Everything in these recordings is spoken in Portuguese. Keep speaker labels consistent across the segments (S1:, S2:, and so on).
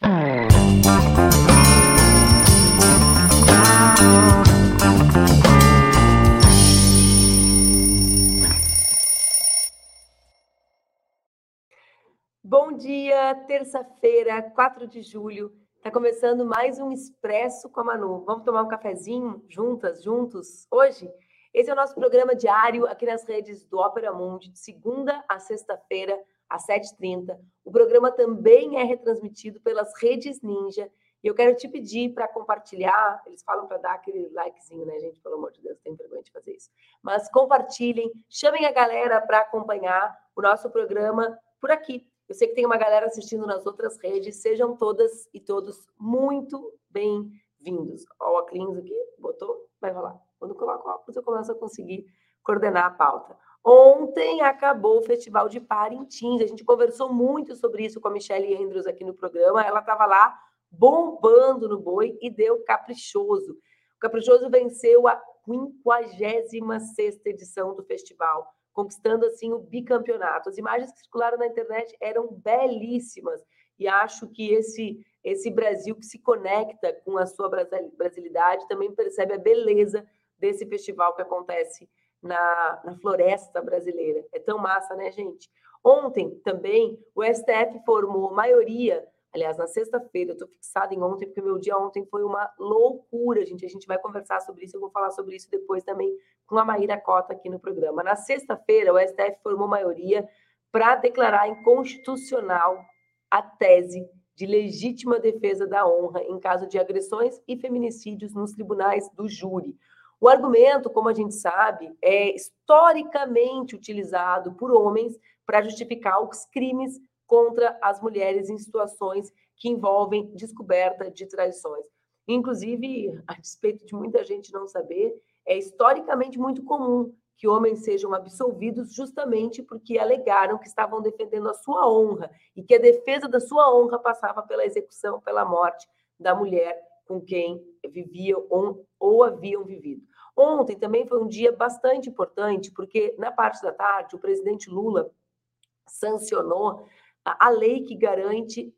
S1: Bom dia, terça-feira, 4 de julho. Está começando mais um Expresso com a Manu. Vamos tomar um cafezinho juntas, juntos, hoje? Esse é o nosso programa diário aqui nas redes do Ópera Mundi, de segunda a sexta-feira, às 7h30. O programa também é retransmitido pelas redes Ninja. E eu quero te pedir para compartilhar. Eles falam para dar aquele likezinho, né, gente? Pelo amor de Deus, tem vergonha de fazer isso. Mas compartilhem, chamem a galera para acompanhar o nosso programa por aqui. Eu sei que tem uma galera assistindo nas outras redes. Sejam todas e todos muito bem-vindos. Ó, o Aclins aqui, botou, vai rolar. Quando coloco o óculos, eu começo a conseguir coordenar a pauta. Ontem acabou o Festival de Parintins. A gente conversou muito sobre isso com a Michelle Andrews aqui no programa. Ela estava lá bombando no boi e deu caprichoso. O Caprichoso venceu a 56 edição do festival conquistando assim o bicampeonato. As imagens que circularam na internet eram belíssimas e acho que esse esse Brasil que se conecta com a sua brasilidade também percebe a beleza desse festival que acontece na, na floresta brasileira. É tão massa, né, gente? Ontem também o STF formou maioria Aliás, na sexta-feira, eu estou fixada em ontem, porque meu dia ontem foi uma loucura, gente. A gente vai conversar sobre isso, eu vou falar sobre isso depois também com a Maíra Cota aqui no programa. Na sexta-feira, o STF formou maioria para declarar inconstitucional a tese de legítima defesa da honra em caso de agressões e feminicídios nos tribunais do júri. O argumento, como a gente sabe, é historicamente utilizado por homens para justificar os crimes contra as mulheres em situações que envolvem descoberta de traições. Inclusive, a despeito de muita gente não saber, é historicamente muito comum que homens sejam absolvidos justamente porque alegaram que estavam defendendo a sua honra e que a defesa da sua honra passava pela execução, pela morte da mulher com quem viviam ou, ou haviam vivido. Ontem também foi um dia bastante importante, porque na parte da tarde o presidente Lula sancionou a lei que garante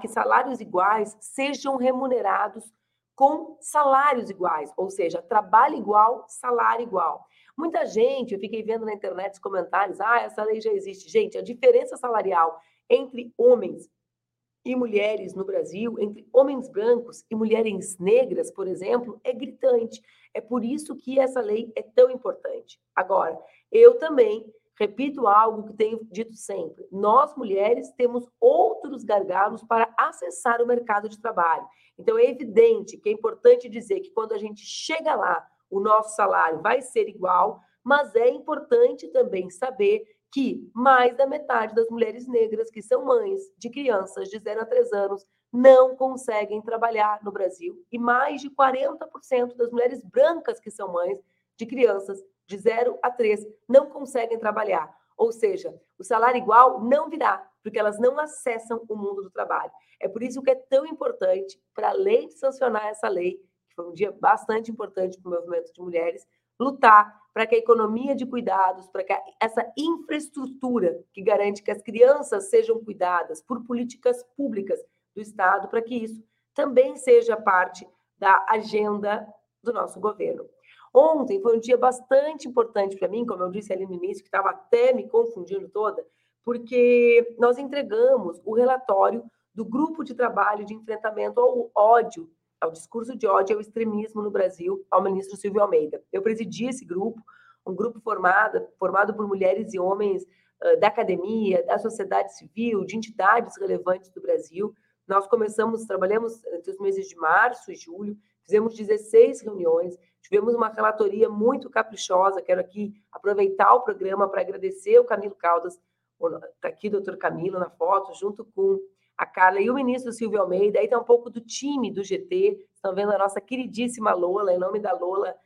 S1: que salários iguais sejam remunerados com salários iguais, ou seja, trabalho igual, salário igual. Muita gente, eu fiquei vendo na internet os comentários, ah, essa lei já existe. Gente, a diferença salarial entre homens e mulheres no Brasil, entre homens brancos e mulheres negras, por exemplo, é gritante. É por isso que essa lei é tão importante. Agora, eu também Repito algo que tenho dito sempre: nós mulheres temos outros gargalos para acessar o mercado de trabalho. Então, é evidente que é importante dizer que quando a gente chega lá, o nosso salário vai ser igual, mas é importante também saber que mais da metade das mulheres negras que são mães de crianças de 0 a 3 anos não conseguem trabalhar no Brasil e mais de 40% das mulheres brancas que são mães de crianças de 0 a 3 não conseguem trabalhar. Ou seja, o salário igual não virá, porque elas não acessam o mundo do trabalho. É por isso que é tão importante, para além de sancionar essa lei, que foi um dia bastante importante para o movimento de mulheres, lutar para que a economia de cuidados, para que essa infraestrutura que garante que as crianças sejam cuidadas por políticas públicas do Estado, para que isso também seja parte da agenda do nosso governo. Ontem foi um dia bastante importante para mim, como eu disse ali no início, que estava até me confundindo toda, porque nós entregamos o relatório do grupo de trabalho de enfrentamento ao ódio, ao discurso de ódio e ao extremismo no Brasil, ao ministro Silvio Almeida. Eu presidi esse grupo, um grupo formado, formado por mulheres e homens uh, da academia, da sociedade civil, de entidades relevantes do Brasil. Nós começamos, trabalhamos entre os meses de março e julho, fizemos 16 reuniões, Tivemos uma relatoria muito caprichosa. Quero aqui aproveitar o programa para agradecer o Camilo Caldas, está aqui o doutor Camilo na foto, junto com a Carla e o ministro Silvio Almeida. Aí está um pouco do time do GT. Estão vendo a nossa queridíssima Lola. Em nome da Lola,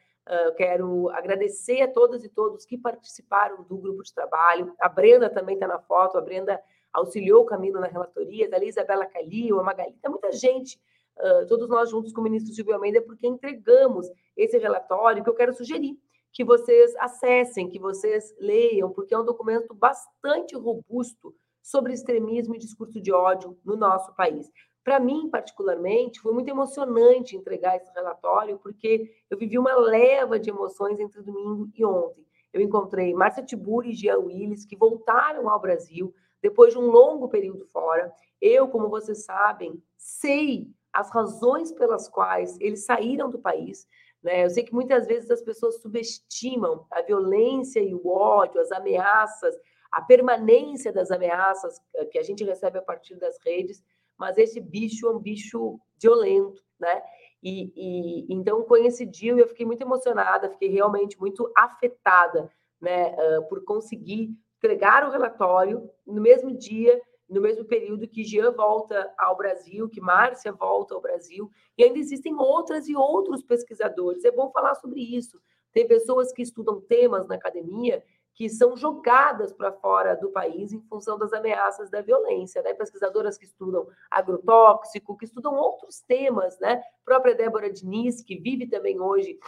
S1: eu quero agradecer a todas e todos que participaram do grupo de trabalho. A Brenda também está na foto. A Brenda auxiliou o Camilo na relatoria. Ali Isabela Calil, a Magali. Tem muita gente uh, todos nós juntos com o ministro Silvio Almeida, porque entregamos esse relatório que eu quero sugerir que vocês acessem, que vocês leiam, porque é um documento bastante robusto sobre extremismo e discurso de ódio no nosso país. Para mim, particularmente, foi muito emocionante entregar esse relatório, porque eu vivi uma leva de emoções entre domingo e ontem. Eu encontrei Márcia Tiburi e Jean Willis, que voltaram ao Brasil depois de um longo período fora. Eu, como vocês sabem, sei as razões pelas quais eles saíram do país. Né? Eu sei que muitas vezes as pessoas subestimam a violência e o ódio, as ameaças, a permanência das ameaças eh, que a gente recebe a partir das redes, mas esse bicho é um bicho violento, né? E, e então coincidiu e eu fiquei muito emocionada, fiquei realmente muito afetada, né, uh, por conseguir entregar o relatório no mesmo dia, no mesmo período que Jean volta ao Brasil, que Márcia volta ao Brasil, e ainda existem outras e outros pesquisadores. É bom falar sobre isso. Tem pessoas que estudam temas na academia que são jogadas para fora do país em função das ameaças da violência, né? Pesquisadoras que estudam agrotóxico, que estudam outros temas, né? Própria Débora Diniz, que vive também hoje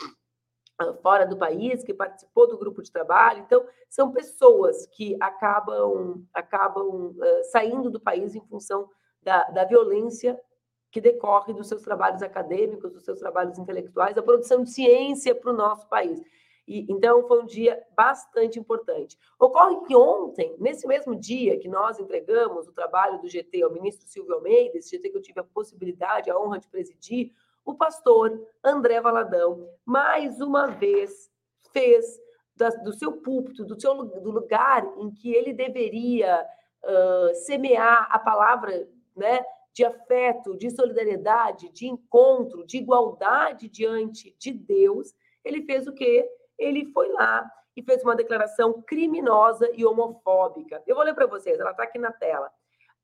S1: ah, fora do país, que participou do grupo de trabalho. Então, são pessoas que acabam, acabam uh, saindo do país em função da, da violência que decorre dos seus trabalhos acadêmicos, dos seus trabalhos intelectuais, da produção de ciência para o nosso país. E, então, foi um dia bastante importante. Ocorre que ontem, nesse mesmo dia que nós entregamos o trabalho do GT ao ministro Silvio Almeida, esse GT que eu tive a possibilidade, a honra de presidir, o pastor André Valadão, mais uma vez, fez da, do seu púlpito, do, seu, do lugar em que ele deveria uh, semear a palavra né, de afeto, de solidariedade, de encontro, de igualdade diante de Deus, ele fez o quê? Ele foi lá e fez uma declaração criminosa e homofóbica. Eu vou ler para vocês, ela está aqui na tela.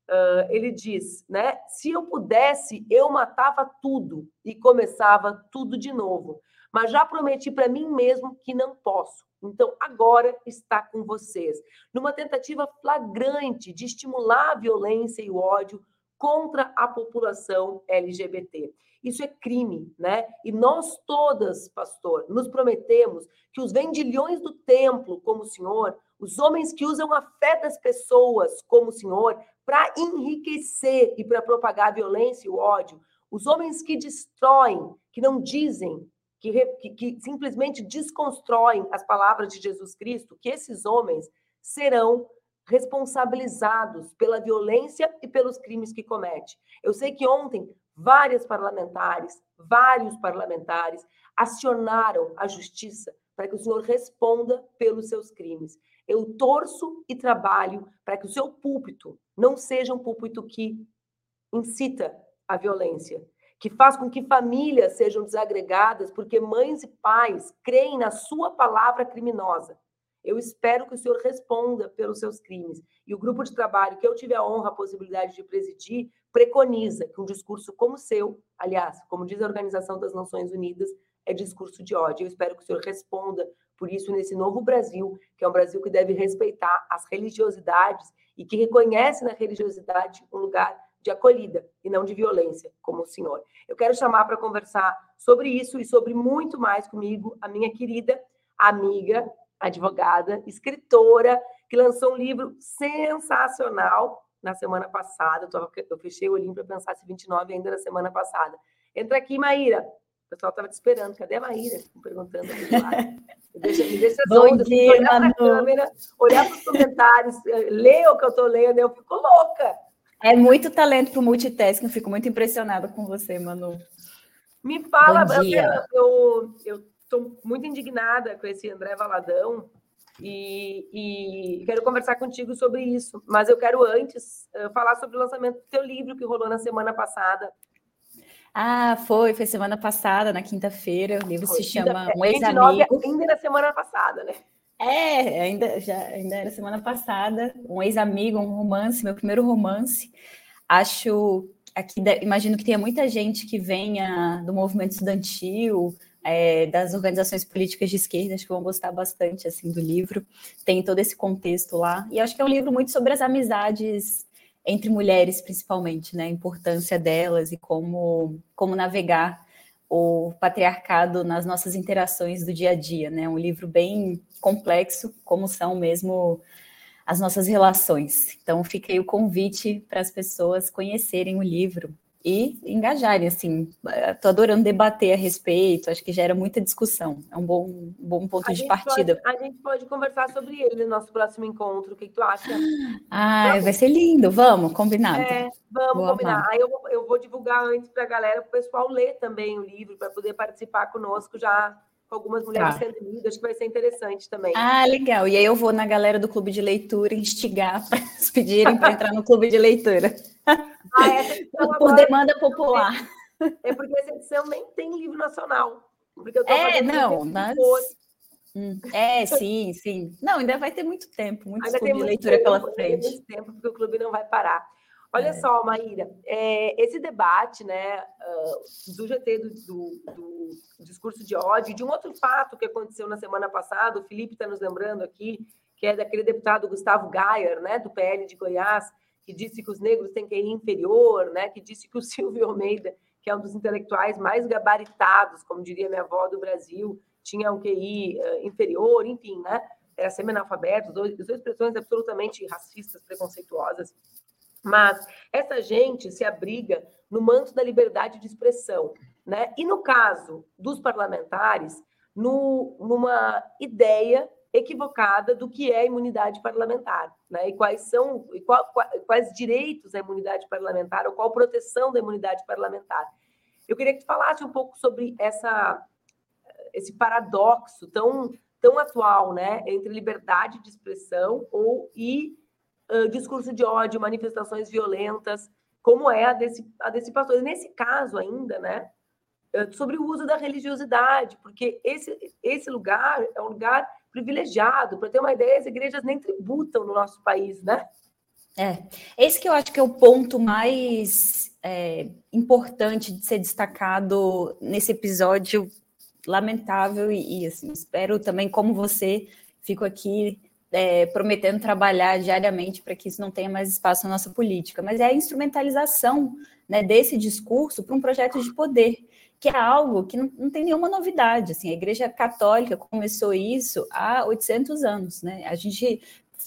S1: Uh, ele diz, né? Se eu pudesse, eu matava tudo e começava tudo de novo. Mas já prometi para mim mesmo que não posso. Então, agora está com vocês. Numa tentativa flagrante de estimular a violência e o ódio contra a população LGBT. Isso é crime, né? E nós todas, pastor, nos prometemos que os vendilhões do templo, como o senhor, os homens que usam a fé das pessoas, como o senhor, para enriquecer e para propagar a violência e o ódio, os homens que destroem, que não dizem, que, que, que simplesmente desconstroem as palavras de Jesus Cristo, que esses homens serão responsabilizados pela violência e pelos crimes que comete. Eu sei que ontem várias parlamentares, vários parlamentares acionaram a justiça para que o senhor responda pelos seus crimes. Eu torço e trabalho para que o seu púlpito não seja um púlpito que incita a violência, que faz com que famílias sejam desagregadas porque mães e pais creem na sua palavra criminosa. Eu espero que o senhor responda pelos seus crimes. E o grupo de trabalho que eu tive a honra, a possibilidade de presidir, preconiza que um discurso como o seu, aliás, como diz a Organização das Nações Unidas, é discurso de ódio. Eu espero que o senhor responda por isso nesse novo Brasil, que é um Brasil que deve respeitar as religiosidades e que reconhece na religiosidade um lugar de acolhida e não de violência, como o senhor. Eu quero chamar para conversar sobre isso e sobre muito mais comigo a minha querida amiga advogada, escritora, que lançou um livro sensacional na semana passada. Eu, fechei o olhinho para pensar se 29 ainda na semana passada. Entra aqui, Maíra. O pessoal estava te esperando. Cadê a Maíra? Estão perguntando aqui do lado. Me deixa, me deixa
S2: Bom ondas, dia,
S1: olhar para a câmera, olhar para os comentários, eh, ler o que eu estou lendo, eu fico louca.
S2: É muito talento para o multitasking, fico muito impressionada com você, Manu.
S1: Me fala, eu, eu estou muito indignada com esse André Valadão e, e, quero conversar contigo sobre isso. Mas eu quero antes uh, falar sobre o lançamento do teu livro que rolou na semana passada.
S2: Ah, foi, foi semana passada, na quinta-feira. O livro foi, se chama Um Ex-Amigo.
S1: Ainda na semana passada, né?
S2: É, ainda, já, ainda era semana passada. Um ex-amigo, um romance, meu primeiro romance. Acho aqui, imagino que tenha muita gente que venha do movimento estudantil, é, das organizações políticas de esquerda, acho que vão gostar bastante assim do livro. Tem todo esse contexto lá. E acho que é um livro muito sobre as amizades entre mulheres, principalmente, né? A importância delas e como, como navegar o patriarcado nas nossas interações do dia a dia, né? Um livro bem complexo, como são mesmo as nossas relações. Então, fica aí o convite para as pessoas conhecerem o livro e engajarem, assim. Estou adorando debater a respeito, acho que gera muita discussão. É um bom, um bom ponto a de partida.
S1: Pode, a gente pode conversar sobre ele no nosso próximo encontro. O que, que tu acha?
S2: Ah, vai ser lindo. Vamos, combinado.
S1: É, vamos vou combinar. Amar. Aí eu, eu vou divulgar antes para a galera, para o pessoal ler também o livro, para poder participar conosco já com algumas mulheres tá. sendo lidas, acho que vai ser interessante também.
S2: Ah, legal. E aí eu vou na galera do clube de leitura instigar para eles pedirem para entrar no clube de leitura. Ah, Por demanda popular.
S1: É porque essa edição nem tem livro nacional. Porque eu
S2: tô é, não, mas... Hum, é, sim, sim. Não, ainda vai ter muito tempo, muito ainda clube de leitura tempo, pela frente. Muito
S1: tempo, porque o clube não vai parar. Olha é. só, Maíra, é, esse debate né, uh, do GT do, do, do, discurso de ódio, de um outro fato que aconteceu na semana passada, o Felipe está nos lembrando aqui, que é daquele deputado Gustavo Gayer, né, do PL de Goiás, que disse que os negros têm QI inferior, né, que disse que o Silvio Almeida, que é um dos intelectuais mais gabaritados, como diria minha avó do Brasil, tinha um QI uh, inferior, enfim, né, era semi-analfabeto, duas expressões absolutamente racistas, preconceituosas. Mas essa gente se abriga no manto da liberdade de expressão. Né? E no caso dos parlamentares, no, numa ideia equivocada do que é imunidade parlamentar, né? E quais são, e qual, quais direitos a imunidade parlamentar, ou qual proteção da imunidade parlamentar. Eu queria que tu falasse um pouco sobre essa, esse paradoxo tão, tão atual, né, entre liberdade de expressão ou e uh, discurso de ódio, manifestações violentas, como é a desse, a desse pastor. nesse caso ainda, né, sobre o uso da religiosidade, porque esse, esse lugar é um lugar privilegiado. Para ter uma ideia, as igrejas nem tributam no nosso país, né?
S2: É, esse que eu acho que é o ponto mais é, importante de ser destacado nesse episódio lamentável e, e assim, espero também, como você, fico aqui é, prometendo trabalhar diariamente para que isso não tenha mais espaço na nossa política, mas é a instrumentalização né, desse discurso para um projeto de poder, que é algo que não, não, tem nenhuma novidade. Assim, a Igreja Católica começou isso há 800 anos. Né? A gente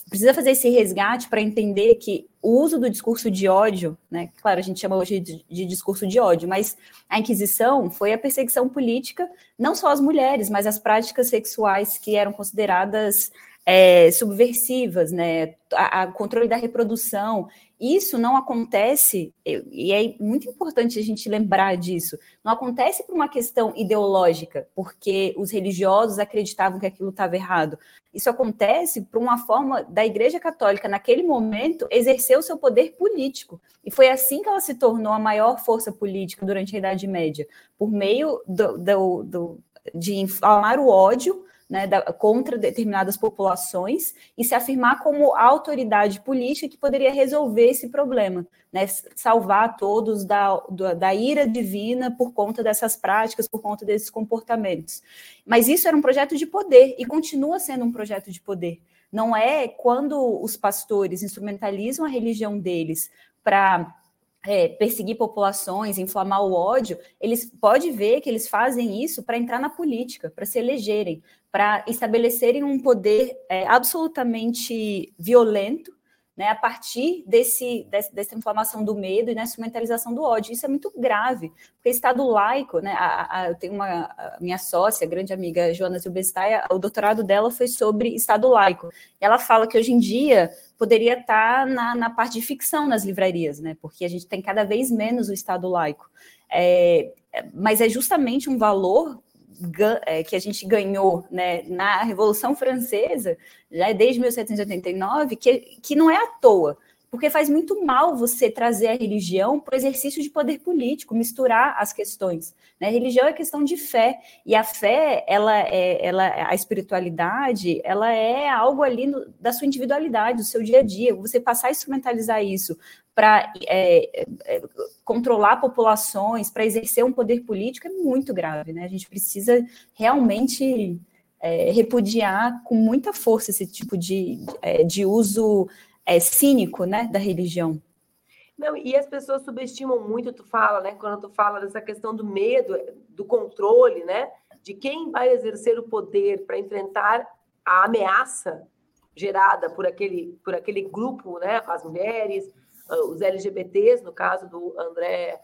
S2: precisa fazer esse resgate para entender que o uso do discurso de ódio, né, claro, a gente chama hoje de, de, discurso de ódio, mas a Inquisição foi a perseguição política, não só às mulheres, mas às práticas sexuais que eram consideradas é, subversivas, né? A, a, controle da reprodução. Isso não acontece, e é muito importante a gente lembrar disso, não acontece por uma questão ideológica, porque os religiosos acreditavam que aquilo estava errado. Isso acontece por uma forma da Igreja Católica, naquele momento, exercer o seu poder político. E foi assim que ela se tornou a maior força política durante a Idade Média, por meio do, do, do de inflamar o ódio né, da, contra determinadas populações e se afirmar como autoridade política que poderia resolver esse problema, né, salvar todos da, da ira divina por conta dessas práticas, por conta desses comportamentos. Mas isso era um projeto de poder e continua sendo um projeto de poder. Não é quando os pastores instrumentalizam a religião deles para é, perseguir populações, inflamar o ódio, eles pode ver que eles fazem isso para entrar na política, para se elegerem, para estabelecerem um poder é, absolutamente violento né, a partir desse, desse, dessa inflamação do medo e na instrumentalização do ódio. Isso é muito grave, porque Estado laico, né, a, a, eu tenho uma a minha sócia, grande amiga Joana Zilbestaia, o doutorado dela foi sobre Estado laico. Ela fala que hoje em dia poderia estar na, na parte de ficção nas livrarias, né, porque a gente tem cada vez menos o Estado laico. É, mas é justamente um valor é, que a gente ganhou né, na Revolução Francesa, já desde 1789, que, que não é à toa, porque faz muito mal você trazer a religião para o exercício de poder político, misturar as questões. Né? Religião é questão de fé, e a fé, ela é, ela, a espiritualidade, ela é algo ali no, da sua individualidade, do seu dia a dia. Você passar a instrumentalizar isso para é, é, controlar populações, para exercer um poder político é muito grave, né? A gente precisa realmente é, repudiar com muita força esse tipo de, é, de uso é, cínico, né, da religião.
S1: Não, e as pessoas subestimam muito, tu fala, né, quando tu fala dessa questão do medo, do controle, né, de quem vai exercer o poder para enfrentar a ameaça gerada por aquele, por aquele grupo, né, as mulheres, ah, os LGBTs, no caso do André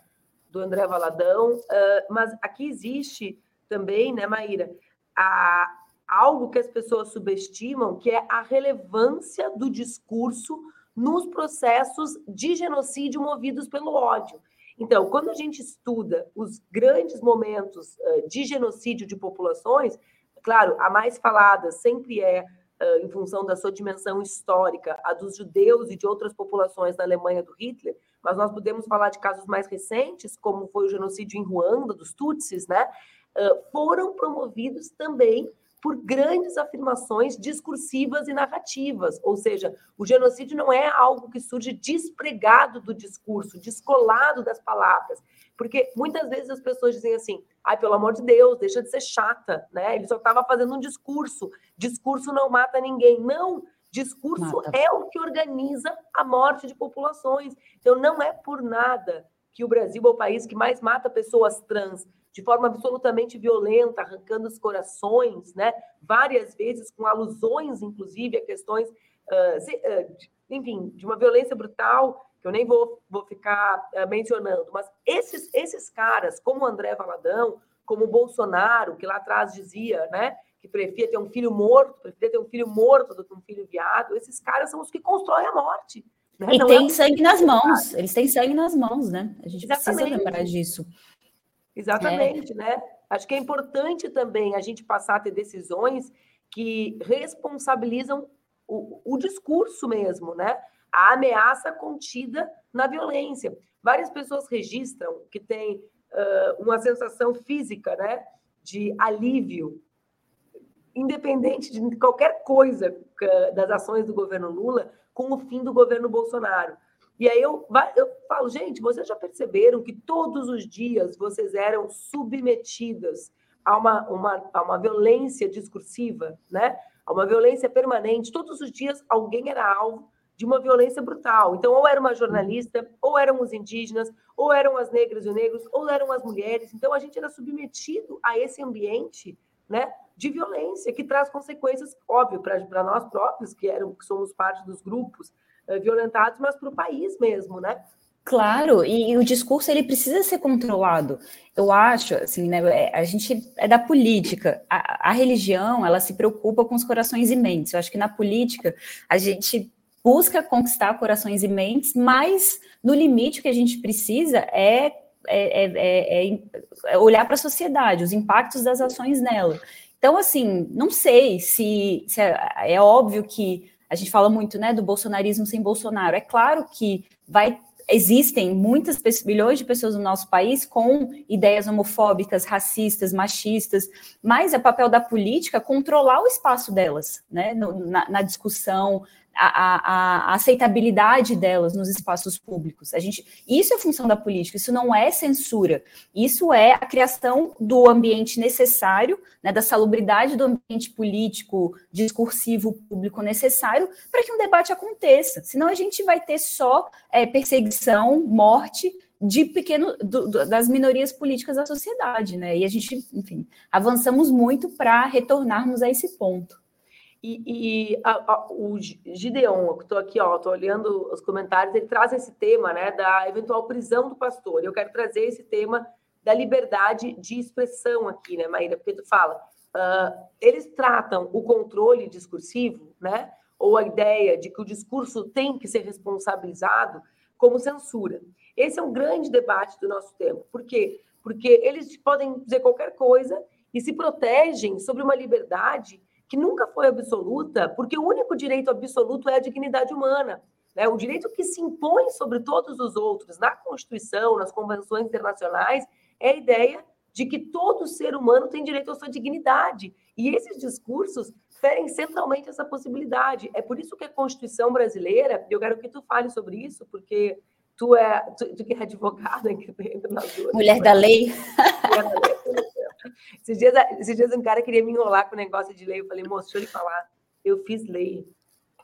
S1: do André Valadão, uh, mas aqui existe também, né, Maíra, a, algo que as pessoas subestimam, que é a relevância do discurso nos processos de genocídio movidos pelo ódio. Então, quando a gente estuda os grandes momentos uh, de genocídio de populações, claro, a mais falada sempre é uh, em função da sua dimensão histórica, a dos judeus e de outras populações na Alemanha do Hitler, mas nós podemos falar de casos mais recentes, como foi o genocídio em Ruanda, dos Tutsis, né? Uh, foram promovidos também por grandes afirmações discursivas e narrativas, ou seja, o genocídio não é algo que surge despregado do discurso, descolado das palavras, porque muitas vezes as pessoas dizem assim: "Ai, pelo amor de Deus, deixa de ser chata", né? Ele só estava fazendo um discurso. Discurso não mata ninguém. Não, discurso mata. é o que organiza a morte de populações. Então não é por nada que o Brasil é o país que mais mata pessoas trans de forma absolutamente violenta, arrancando os corações, né? Várias vezes com alusões, inclusive, a questões, uh, se, uh, de, enfim, de uma violência brutal que eu nem vou, vou ficar uh, mencionando. Mas esses, esses caras, como o André Valadão, como o Bolsonaro, que lá atrás dizia, né? Que preferia ter um filho morto, preferia ter um filho morto do que um filho viado. Esses caras são os que constroem a morte.
S2: Né? E Não tem é sangue nas mãos. Eles têm sangue nas mãos, né? A gente Exatamente. precisa lembrar disso.
S1: Exatamente, é. né? Acho que é importante também a gente passar a ter decisões que responsabilizam o, o discurso mesmo, né? A ameaça contida na violência. Várias pessoas registram que tem uh, uma sensação física, né? De alívio, independente de qualquer coisa das ações do governo Lula, com o fim do governo Bolsonaro. E aí eu, eu falo, gente, vocês já perceberam que todos os dias vocês eram submetidas a uma, uma, a uma violência discursiva, né? a uma violência permanente. Todos os dias alguém era alvo de uma violência brutal. Então, ou era uma jornalista, ou eram os indígenas, ou eram as negras e os negros, ou eram as mulheres. Então, a gente era submetido a esse ambiente né, de violência, que traz consequências, óbvio, para nós próprios, que, eram, que somos parte dos grupos violentados, mas para o país mesmo, né?
S2: Claro, e, e, o discurso ele precisa ser controlado. Eu acho, assim, né? É, a gente é da política. A, a, religião ela se preocupa com os corações e mentes. Eu acho que na política a gente busca conquistar corações e mentes, mas no limite o que a gente precisa é, é, é, é, é olhar para a sociedade, os impactos das ações nela. Então, assim, não sei se, se é, é óbvio que a gente fala muito, né, do bolsonarismo sem Bolsonaro. É claro que vai existem muitas milhões de pessoas no nosso país com ideias homofóbicas, racistas, machistas, mas é papel da política controlar o espaço delas, né, na, na, discussão, a, a, a, aceitabilidade delas nos espaços públicos. A gente, isso é função da política, isso não é censura, isso é a criação do ambiente necessário, né, da salubridade do ambiente político, discursivo público necessário para que um debate aconteça. Senão a gente vai ter só é, perseguição, morte de pequeno do, do, das minorias políticas da sociedade, né? E a gente, enfim, avançamos muito para retornarmos a esse ponto.
S1: E, e a, a, o Gideon, que estou aqui, ó, estou olhando os comentários, ele traz esse tema, né, da eventual prisão do pastor. Eu quero trazer esse tema da liberdade de expressão aqui, né, Maíra? Porque tu fala, uh, eles tratam o controle discursivo, né, ou a ideia de que o discurso tem que ser responsabilizado como censura. Esse é um grande debate do nosso tempo. Por quê? Porque eles podem dizer qualquer coisa e se protegem sobre uma liberdade que nunca foi absoluta, porque o único direito absoluto é a dignidade humana. Né? O direito que se impõe sobre todos os outros na Constituição, nas convenções internacionais, é a ideia de que todo ser humano tem direito à sua dignidade. E esses discursos ferem centralmente essa possibilidade. É por isso que a Constituição brasileira, eu quero que tu fale sobre isso, porque tu é tu, tu que é advogada entre nós duas.
S2: Mulher da lei. Mulher da lei.
S1: Esses dias, esses dias um cara queria me enrolar com o negócio de lei. Eu falei, moço, deixa eu lhe falar. Eu fiz lei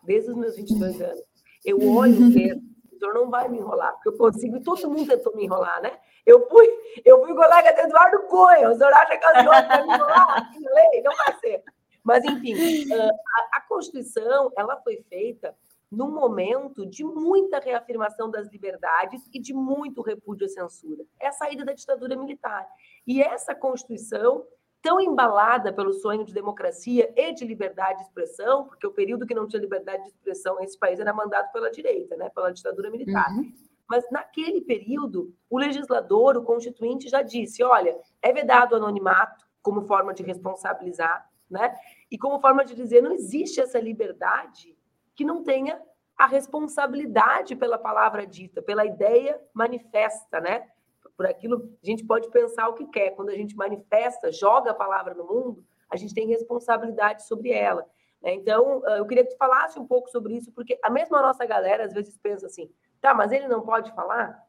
S1: desde os meus 22 anos. Eu olho o texto, o senhor não vai me enrolar, porque eu consigo, e todo mundo tentou me enrolar, né? Eu fui, eu fui colega do Eduardo Cunha, o senhor acha que o senhor vai me enrolar? Lei? Não vai ser. Mas, enfim, a, a Constituição, ela foi feita num momento de muita reafirmação das liberdades e de muito repúdio à censura. É a saída da ditadura militar. E essa Constituição, tão embalada pelo sonho de democracia e de liberdade de expressão, porque o período que não tinha liberdade de expressão nesse país era mandado pela direita, né, pela ditadura militar. Uhum. Mas naquele período, o legislador, o constituinte, já disse: olha, é vedado o anonimato como forma de responsabilizar, né? E como forma de dizer, não existe essa liberdade que não tenha a responsabilidade pela palavra dita, pela ideia manifesta, né? Por aquilo, a gente pode pensar o que quer. Quando a gente manifesta, joga a palavra no mundo, a gente tem responsabilidade sobre ela. Né? Então, eu queria que tu falasse um pouco sobre isso, porque a mesma nossa galera às vezes pensa assim: Tá, mas ele não pode falar?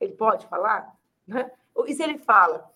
S1: Ele pode falar? Né? E se ele fala?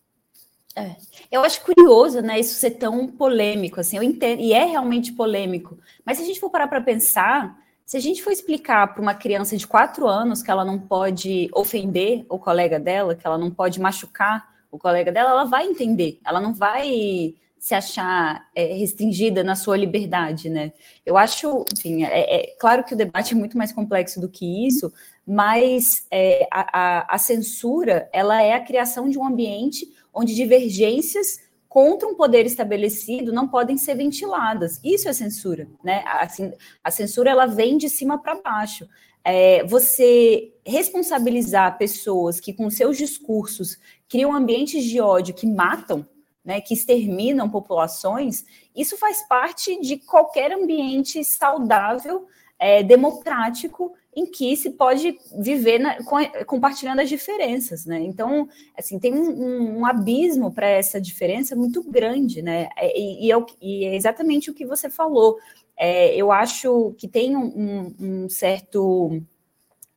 S2: É. Eu acho curioso, né, isso ser tão polêmico, assim, eu entendo, e é realmente polêmico. Mas se a gente for parar para pensar, se a gente for explicar para uma criança de quatro anos que ela não pode ofender o colega dela, que ela não pode machucar o colega dela, ela vai entender, ela não vai se achar é, restringida na sua liberdade, né? Eu acho, enfim, é, é, claro que o debate é muito mais complexo do que isso, mas é, a, a, a, censura ela é a criação de um ambiente onde divergências contra um poder estabelecido não podem ser ventiladas. Isso é censura, né? Assim, a censura ela vem de cima para baixo. É, você responsabilizar pessoas que com seus discursos criam ambientes de ódio que matam né, que exterminam populações, isso faz parte de qualquer ambiente saudável, é, democrático, em que se pode viver na, com, compartilhando as diferenças, né? Então, assim, tem um, um abismo para essa diferença muito grande, né? É, e, e, é, e, é, exatamente o que você falou. É, eu acho que tem um, um certo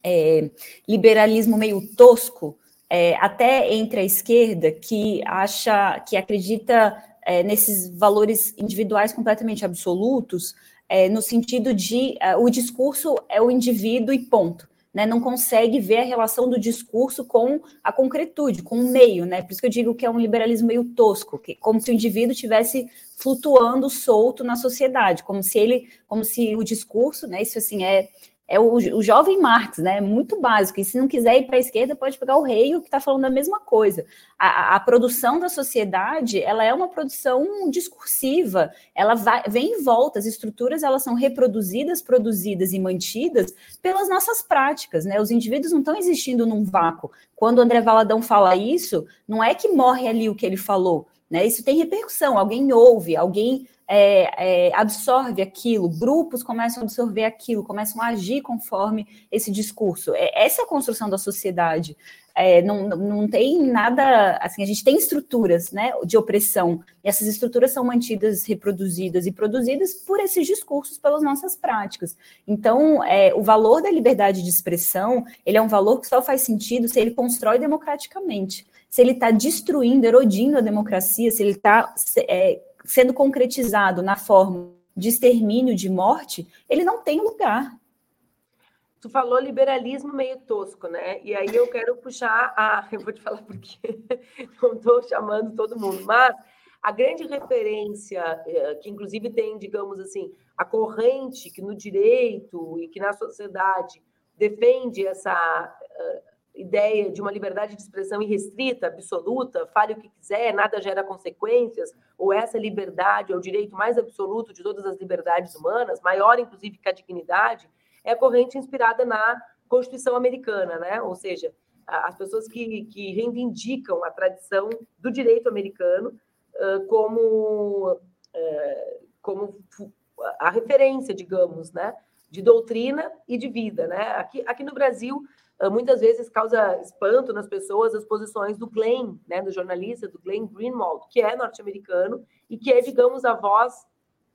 S2: é, liberalismo meio tosco é, até entre a esquerda, que acha, que acredita é, nesses valores individuais completamente absolutos, é, no sentido de é, o discurso é o indivíduo e ponto. Né, não consegue ver a relação do discurso com a concretude, com o meio, né? Por isso que eu digo que é um liberalismo meio tosco, que, como se o indivíduo tivesse flutuando solto na sociedade, como se ele, como se o discurso, né? Isso assim é é o, o jovem Marx, né? Muito básico. E se não quiser ir para a esquerda, pode pegar o rei, que está falando a mesma coisa. A, a, produção da sociedade, ela é uma produção discursiva. Ela vai, vem e volta. As estruturas elas são reproduzidas, produzidas e mantidas pelas nossas práticas, né? Os indivíduos não estão existindo num vácuo. Quando o André Valadão fala isso, não é que morre ali o que ele falou. Né? Isso tem repercussão, alguém ouve, alguém é, é, absorve aquilo, grupos começam a absorver aquilo, começam a agir conforme esse discurso. É, essa é a construção da sociedade. É, não, não tem nada, assim, a gente tem estruturas né, de opressão, e essas estruturas são mantidas, reproduzidas e produzidas por esses discursos, pelas nossas práticas. Então, é, o valor da liberdade de expressão, ele é um valor que só faz sentido se ele constrói democraticamente, se ele está destruindo, erodindo a democracia, se ele está é, sendo concretizado na forma de extermínio, de morte, ele não tem lugar.
S1: Tu falou liberalismo meio tosco, né? E aí eu quero puxar a. Eu vou te falar porque não estou chamando todo mundo, mas a grande referência, eh, que inclusive tem, digamos assim, a corrente que no direito e que na sociedade defende essa eh, ideia de uma liberdade de expressão irrestrita, absoluta, fale o que quiser, nada gera consequências, ou essa liberdade é o direito mais absoluto de todas as liberdades humanas, maior inclusive que a dignidade, é a corrente inspirada na Constituição americana, né? Ou seja, as pessoas que, que reivindicam a tradição do direito americano uh, como, uh, como a referência, digamos, né? De doutrina e de vida, né? Aqui, aqui no Brasil, muitas vezes causa espanto nas pessoas as posições do Glenn, né, do jornalista, do Glenn Greenwald, que é norte-americano e que é, digamos, a voz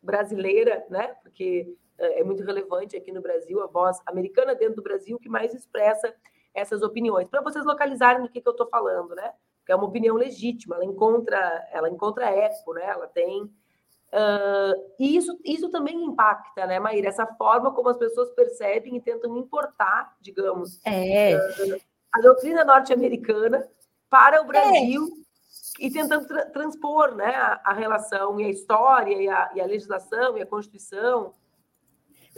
S1: brasileira, né, porque ah, é muito relevante aqui no Brasil, a voz americana dentro do Brasil que mais expressa essas opiniões. Para vocês localizarem do que, que eu estou falando, né? Que é uma opinião legítima, ela encontra, ela encontra eco, né? Ela tem Uh, e isso, isso também impacta, né, Maíra? Essa forma como as pessoas percebem e tentam importar, digamos,
S2: é. uh,
S1: a doutrina norte-americana para o Brasil é. e tentando tra transpor né, a, a, relação e a história e a, e a legislação e a Constituição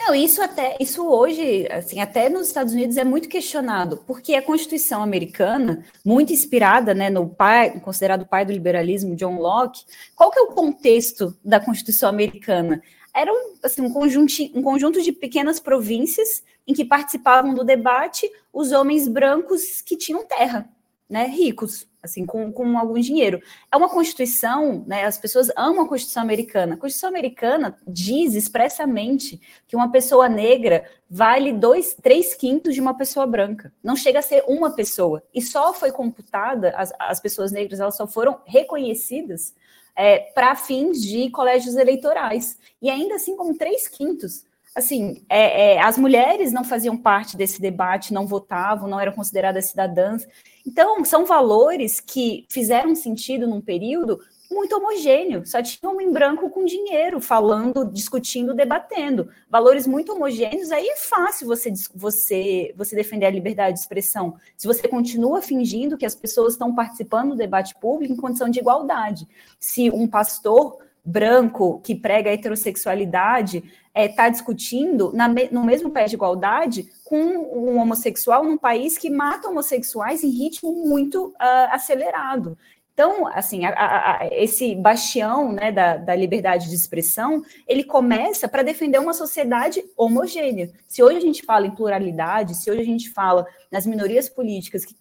S2: Não, isso até isso hoje, assim, até nos Estados Unidos é muito questionado, porque a Constituição americana, muito inspirada, né, no pai, considerado pai do liberalismo, John Locke, qual que é o contexto da Constituição americana? Era um, assim, um, conjunto, um conjunto de pequenas províncias em que participavam do debate os homens brancos que tinham terra, né, ricos assim, com, com algum dinheiro. É uma Constituição, né? As pessoas amam a Constituição americana. A Constituição americana diz expressamente que uma pessoa negra vale dois, três quintos de uma pessoa branca. Não chega a ser uma pessoa. E só foi computada, as, as pessoas negras elas só foram reconhecidas é, para fins de colégios eleitorais. E ainda assim, como três quintos assim, é, é, as mulheres não faziam parte desse debate, não votavam, não eram consideradas cidadãs. Então, são valores que fizeram sentido num período muito homogêneo, só tinha homem branco com dinheiro, falando, discutindo, debatendo. Valores muito homogêneos, aí é fácil você, você, você defender a liberdade de expressão. Se você continua fingindo que as pessoas estão participando do debate público em condição de igualdade. Se um pastor branco que prega a heterossexualidade está é, tá discutindo na, no mesmo pé de igualdade com um homossexual num país que mata homossexuais em ritmo muito uh, acelerado. Então, assim, a, a, esse bastião né, da, da, liberdade de expressão, ele começa para defender uma sociedade homogênea. Se hoje a gente fala em pluralidade, se hoje a gente fala nas minorias políticas que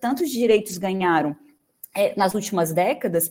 S2: tantos direitos ganharam é, nas últimas décadas,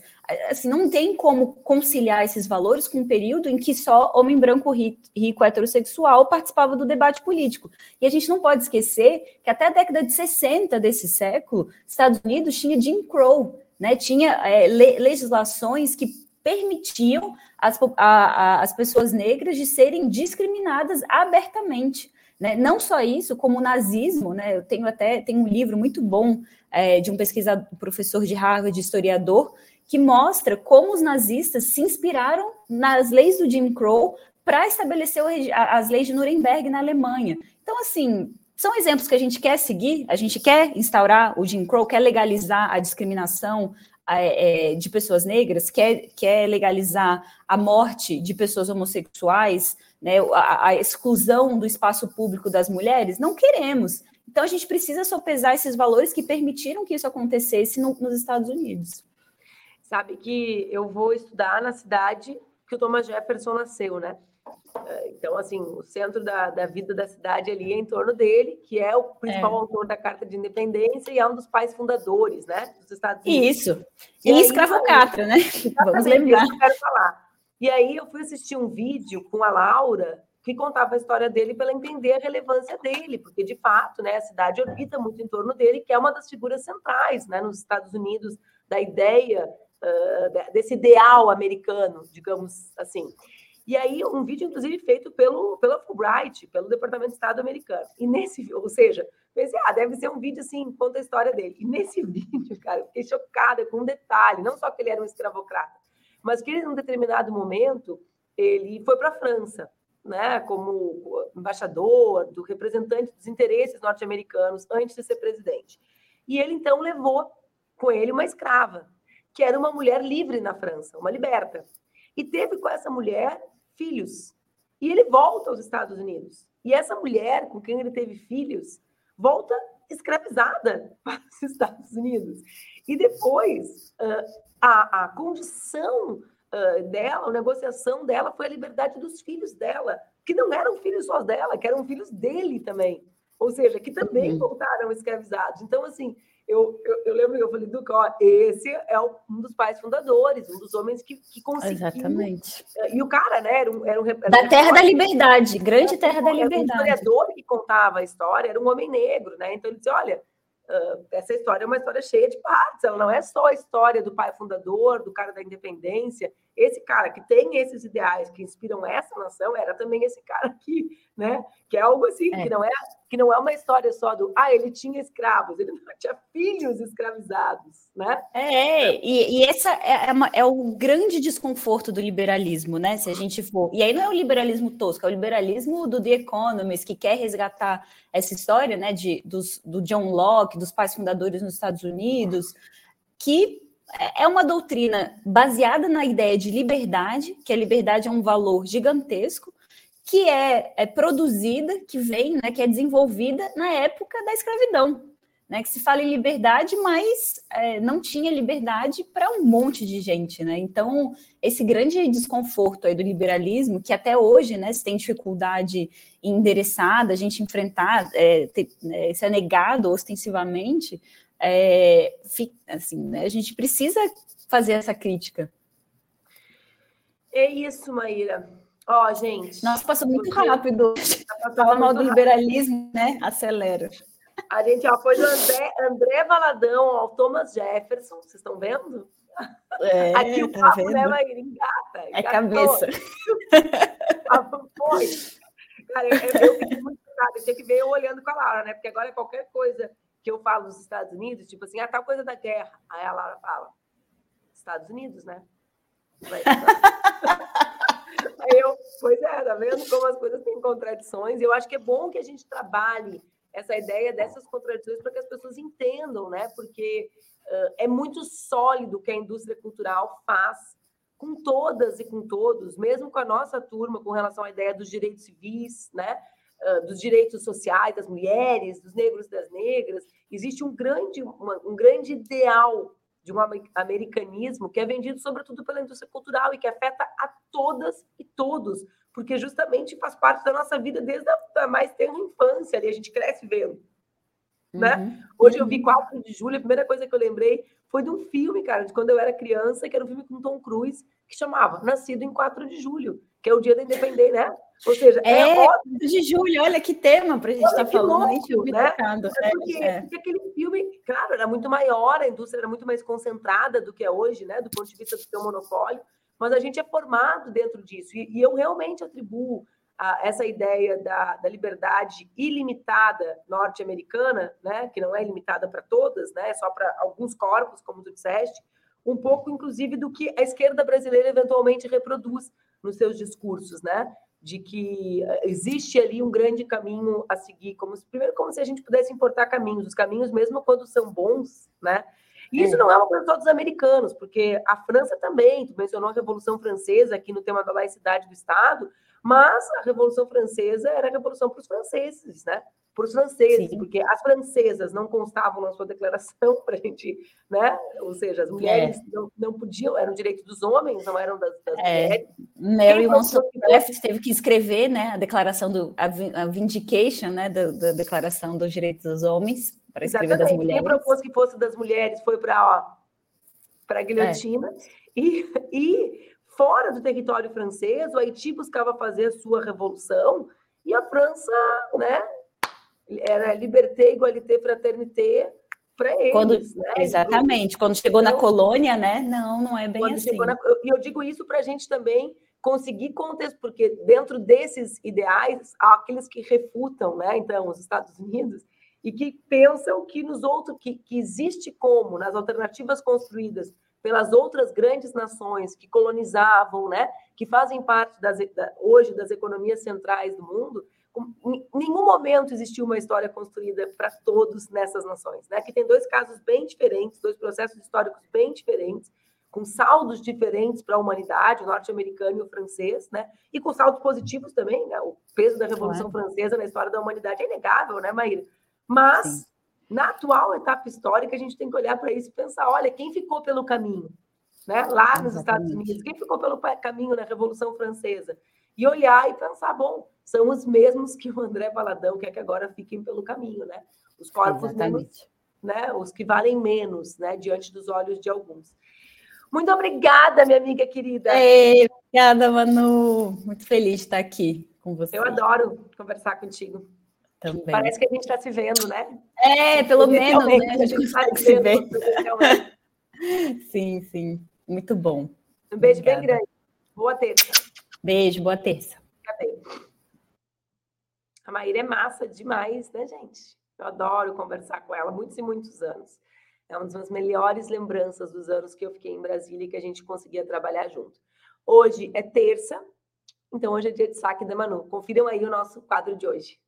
S2: assim, não tem como conciliar esses valores com um período em que só homem branco rico, heterossexual participava do debate político. E a gente não pode esquecer que até a década de 60 desse século, Estados Unidos tinha Jim Crow, né, tinha é, le legislações que permitiam as, a, a, as pessoas negras de serem discriminadas abertamente. Né? Não só isso, como o nazismo, né? eu tenho até tenho um livro muito bom é, de um pesquisador, professor de Harvard, historiador, que mostra como os nazistas se inspiraram nas leis do Jim Crow para estabelecer as leis de Nuremberg na Alemanha. Então, assim, são exemplos que a gente quer seguir, a gente quer instaurar o Jim Crow, quer legalizar a discriminação é, é, de pessoas negras, quer, quer legalizar a morte de pessoas homossexuais, né, a, a exclusão do espaço público das mulheres. Não queremos. Então, a gente precisa sopesar esses valores que permitiram que isso acontecesse no, nos Estados Unidos.
S1: Sabe que eu vou estudar na cidade que o Thomas Jefferson nasceu, né? É, então, assim, o centro da, da vida da cidade ali é em torno dele, que é o principal é. autor da Carta de Independência e é um dos pais fundadores, né, dos Estados Unidos.
S2: Isso. E, e escravocrata, né? Vamos lembrar.
S1: Eu quero falar. E aí eu fui assistir um vídeo com a Laura, que contava a história dele para entender a relevância dele, porque de fato, né, a cidade orbita muito em torno dele, que é uma das figuras centrais, né, nos Estados Unidos da ideia uh, desse ideal americano, digamos assim. E aí um vídeo inclusive feito pelo pela Fulbright, pelo Departamento de Estado americano. E nesse, ou seja, pensei, ah, deve ser um vídeo assim, conta a história dele. E nesse vídeo, cara, eu fiquei chocada com um detalhe, não só que ele era um escravocrata, mas que ele, num determinado momento, ele foi para a França né, como embaixador, do representante dos interesses norte-americanos antes de ser presidente. E ele então levou com ele uma escrava, que era uma mulher livre na França, uma liberta. E teve com essa mulher filhos. E ele volta aos Estados Unidos. E essa mulher com quem ele teve filhos volta escravizada para os Estados Unidos. E depois, a, a condição uh, dela, a negociação dela foi a liberdade dos filhos dela, que não eram filhos só dela, que eram filhos dele também. Ou seja, que também uhum. voltaram escravizados. Então, assim, eu, eu, eu, lembro que eu falei, Duca, ó, esse é um dos pais fundadores, um dos homens que, que conseguiu.
S2: Exatamente.
S1: E o cara, né, era um. Era um
S2: era da um Terra da Liberdade, grande Terra da Liberdade.
S1: O historiador que contava a história era um homem negro, né? Então ele disse: olha, essa história é uma história cheia de partes, ela não é só a história do pai fundador, do cara da independência. Esse cara que tem esses ideais que inspiram essa nação era também esse cara aqui, né? Que é algo assim, é. que não é que não é uma história só do ah, ele tinha escravos, ele tinha filhos escravizados, né?
S2: É, e, e essa é, é, uma, é, o grande desconforto do liberalismo, né? Se a gente for. E aí não é o liberalismo tosco, é o liberalismo do The Economist, que quer resgatar essa história, né, de, dos, do John Locke, dos pais fundadores nos Estados Unidos, que é uma doutrina baseada na ideia de liberdade, que a liberdade é um valor gigantesco, que é, é produzida, que vem, né, que é desenvolvida na época da escravidão. Né, que se fala em liberdade, mas é, não tinha liberdade para um monte de gente, né? Então, esse grande desconforto aí do liberalismo, que até hoje, né, se tem dificuldade em endereçar, a gente enfrentar, é, ter, é, ser negado ostensivamente, é, assim, né, a gente precisa fazer essa crítica.
S1: É isso, Maíra. Ó, oh, gente.
S2: Nossa, passou muito rápido. Tá Fala mal do liberalismo, né? Acelera.
S1: A gente ó, foi do André, André Valadão ao Thomas Jefferson. Vocês estão vendo?
S2: É,
S1: Aqui o
S2: tá
S1: papo,
S2: vendo?
S1: né, Maíra? Engata.
S2: É cabeça.
S1: foi. Cara, eu, eu fiquei muito chocada. Eu tinha que ver eu olhando com a Laura, né? Porque agora qualquer coisa que eu falo nos Estados Unidos, tipo assim, ah, tal coisa da guerra. Aí a Laura fala, Estados Unidos, né? Aí eu, pois é, tá vendo como as coisas têm contradições? Eu acho que é bom que a gente trabalhe essa ideia dessas contradições para que as pessoas entendam, né? Porque uh, é muito sólido o que a indústria cultural faz com todas e com todos, mesmo com a nossa turma, com relação à ideia dos direitos civis, né? Uh, dos direitos sociais das mulheres, dos negros e das negras, existe um grande, uma, um grande ideal de um americanismo que é vendido sobretudo pela indústria cultural e que afeta a todas e todos, porque justamente faz parte da nossa vida desde a mais tenra infância, ali a gente cresce vendo. Né? Uhum. Hoje eu vi 4 uhum. de julho, a primeira coisa que eu lembrei foi de um filme, cara, de quando eu era criança, que era um filme com Tom Cruise, que chamava Nascido em 4 de julho, que é o dia da independência, né? Ou seja,
S2: é, é óbvio. de julho, olha que tema para a gente estar tá falando, louco,
S1: né? É porque, é. porque, aquele filme, claro, era muito maior, a indústria era muito mais concentrada do que é hoje, né? Do ponto de vista do seu monopólio, mas a gente é formado dentro disso. E, e eu realmente atribuo a, essa ideia da, da liberdade ilimitada norte-americana, né? Que não é limitada para todas, né? É só para alguns corpos, como tu disseste, um pouco, inclusive, do que a esquerda brasileira eventualmente reproduz nos seus discursos, né? de que eh, existe ali um grande caminho a seguir, como se, primeiro como se a gente pudesse importar caminhos, os caminhos mesmo quando são bons, né? E isso é. não é uma coisa só dos americanos, porque a França também, tu mencionou a Revolução Francesa aqui no tema da laicidade do Estado, mas a Revolução Francesa era a revolução para os franceses, né? Para os franceses, Sim. porque as francesas não constavam na sua declaração para a gente, né? Ou seja, as é. mulheres é. não, não podiam, eram direitos dos homens, não eram das, das é. mulheres.
S2: Mary Wollstonecraft teve que escrever, né, a declaração do a, a vindication, né, da, da, declaração dos direitos dos homens para escrever Exatamente. das mulheres.
S1: Quem propôs que fosse das mulheres foi para para a guilhotina é. e, e fora do território francês, o Haiti buscava fazer a sua revolução e a França, né, era liberté, igualité, fraternité para eles.
S2: Quando,
S1: né?
S2: Exatamente. Quando chegou então, na colônia, né? Não, não é bem assim.
S1: Na, e eu digo isso para a gente também conseguir contexto, porque dentro desses ideais, há aqueles que refutam, né? Então, os Estados Unidos, e que pensam que nos outros, que, que existe como, nas alternativas construídas pelas outras grandes nações que colonizavam, né? Que fazem parte das, da, hoje das economias centrais do mundo, em nenhum momento existiu uma história construída para todos nessas nações. Né? Aqui tem dois casos bem diferentes, dois processos históricos bem diferentes, com saldos diferentes para a humanidade, o norte-americano e o francês, né? e com saldos positivos também. Né? O peso da Revolução claro. Francesa na história da humanidade é inegável, né, Maíra? Mas, Sim. na atual etapa histórica, a gente tem que olhar para isso e pensar: olha, quem ficou pelo caminho? Né? Lá nos Exatamente. Estados Unidos, quem ficou pelo caminho na Revolução Francesa? E olhar e pensar: bom, são os mesmos que o André Baladão quer que agora fiquem pelo caminho, né? Os corpos menos, né? Os que valem menos, né? Diante dos olhos de alguns. Muito obrigada, minha amiga querida.
S2: Ei, obrigada, Manu. Muito feliz de estar aqui com você.
S1: Eu adoro conversar contigo. Também. Parece que a gente está se vendo, né?
S2: É, pelo menos, né? A gente está se vendo. sim, sim. Muito bom.
S1: Um beijo Obrigada. bem grande. Boa terça.
S2: Beijo, boa terça.
S1: Fica bem. A Maíra é massa demais, né, gente? Eu adoro conversar com ela, muitos e muitos anos. É uma das melhores lembranças dos anos que eu fiquei em Brasília e que a gente conseguia trabalhar junto. Hoje é terça, então hoje é dia de saque da Manu. Confiram aí o nosso quadro de hoje.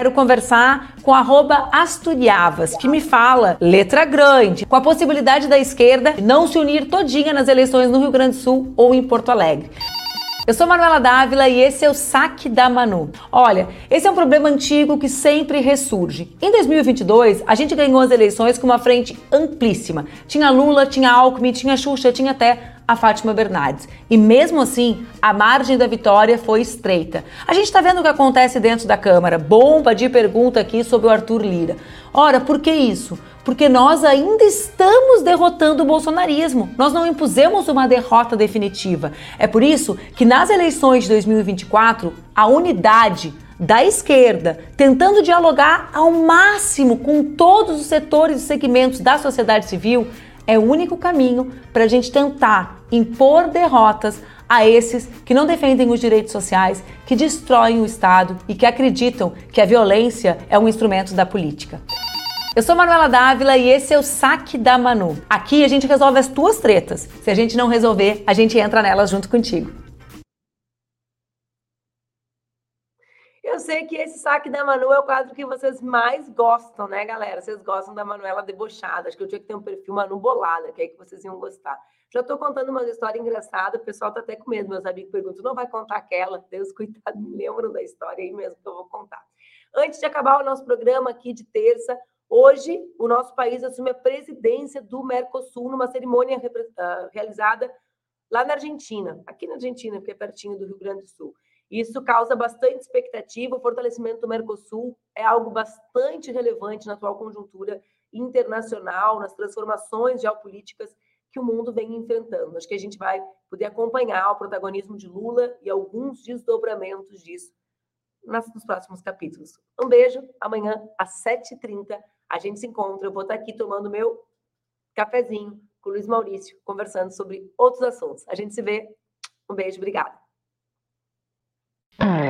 S1: Quero conversar com Asturiavas, que me fala, letra grande, com a possibilidade da esquerda não se unir todinha nas eleições no Rio Grande do Sul ou em Porto Alegre. Eu sou Manuela Dávila e esse é o Saque da Manu. Olha, esse é um problema antigo que sempre ressurge. Em 2022, a gente ganhou as eleições com uma frente amplíssima. Tinha Lula, tinha Alckmin, tinha Xuxa, tinha até a Fátima Bernardes. E mesmo assim, a margem da vitória foi estreita. A gente está vendo o que acontece dentro da Câmara. Bomba de pergunta aqui sobre o Arthur Lira. Ora, por que isso? Porque nós ainda estamos derrotando o bolsonarismo. Nós não impusemos uma derrota definitiva. É por isso que nas eleições de 2024, a unidade da esquerda, tentando dialogar ao máximo com todos os setores e segmentos da sociedade civil, é o único caminho para a gente tentar impor derrotas a esses que não defendem os direitos sociais, que destroem o Estado e que acreditam que a violência é um instrumento da política. Eu sou Manuela Dávila e esse é o Saque da Manu. Aqui a gente resolve as tuas tretas. Se a gente não resolver, a gente entra nelas junto contigo. Eu sei que esse saque da Manu é o quadro que vocês mais gostam, né, galera? Vocês gostam da Manuela debochada. Acho que eu tinha que ter um perfil Manu bolada, que é aí que vocês iam gostar. Já estou contando uma história engraçada, o pessoal tá até com medo. Meus amigos perguntam: não vai contar aquela? Deus, coitado, me lembram da história aí mesmo que eu vou contar. Antes de acabar o nosso programa aqui de terça, hoje o nosso país assume a presidência do Mercosul numa cerimônia ah, realizada lá na Argentina, aqui na Argentina, porque é pertinho do Rio Grande do Sul. Isso causa bastante expectativa. O fortalecimento do Mercosul é algo bastante relevante na atual conjuntura internacional, nas transformações geopolíticas que o mundo vem enfrentando. Acho que a gente vai poder acompanhar o protagonismo de Lula e alguns desdobramentos disso nos próximos capítulos. Um beijo. Amanhã, às 7h30, a gente se encontra. Eu vou estar aqui tomando meu cafezinho com o Luiz Maurício, conversando sobre outros assuntos. A gente se vê. Um beijo, obrigada. All right.